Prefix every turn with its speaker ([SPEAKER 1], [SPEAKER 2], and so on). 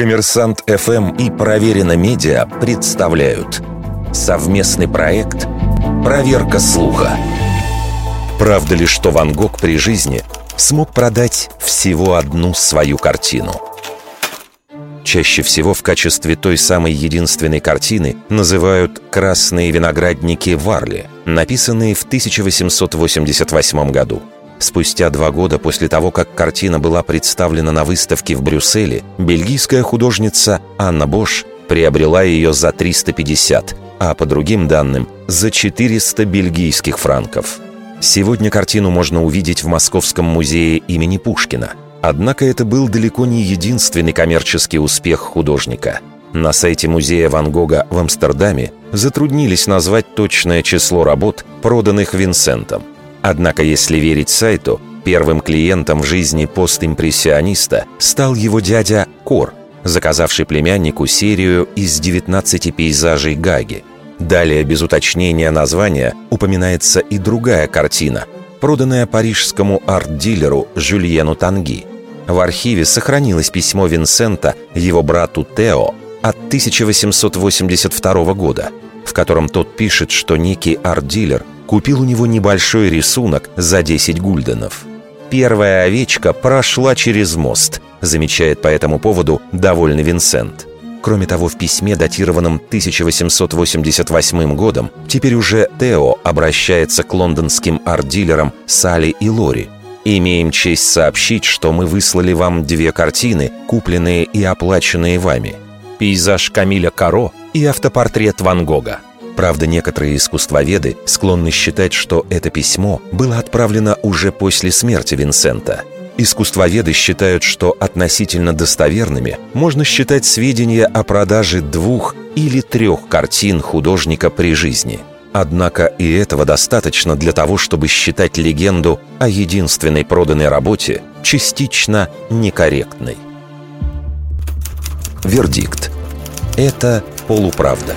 [SPEAKER 1] Коммерсант ФМ и Проверено Медиа представляют совместный проект «Проверка слуха». Правда ли, что Ван Гог при жизни смог продать всего одну свою картину? Чаще всего в качестве той самой единственной картины называют «Красные виноградники Варли», написанные в 1888 году. Спустя два года после того, как картина была представлена на выставке в Брюсселе, бельгийская художница Анна Бош приобрела ее за 350, а по другим данным – за 400 бельгийских франков. Сегодня картину можно увидеть в Московском музее имени Пушкина. Однако это был далеко не единственный коммерческий успех художника. На сайте музея Ван Гога в Амстердаме затруднились назвать точное число работ, проданных Винсентом. Однако, если верить сайту, первым клиентом в жизни постимпрессиониста стал его дядя Кор, заказавший племяннику серию из 19 пейзажей Гаги. Далее, без уточнения названия, упоминается и другая картина, проданная парижскому арт-дилеру Жюльену Танги. В архиве сохранилось письмо Винсента его брату Тео от 1882 года, в котором тот пишет, что некий арт-дилер купил у него небольшой рисунок за 10 гульденов. «Первая овечка прошла через мост», замечает по этому поводу довольный Винсент. Кроме того, в письме, датированном 1888 годом, теперь уже Тео обращается к лондонским арт-дилерам Салли и Лори. «Имеем честь сообщить, что мы выслали вам две картины, купленные и оплаченные вами. Пейзаж Камиля Каро и автопортрет Ван Гога. Правда, некоторые искусствоведы склонны считать, что это письмо было отправлено уже после смерти Винсента. Искусствоведы считают, что относительно достоверными можно считать сведения о продаже двух или трех картин художника при жизни. Однако и этого достаточно для того, чтобы считать легенду о единственной проданной работе частично некорректной. Вердикт. Это полуправда.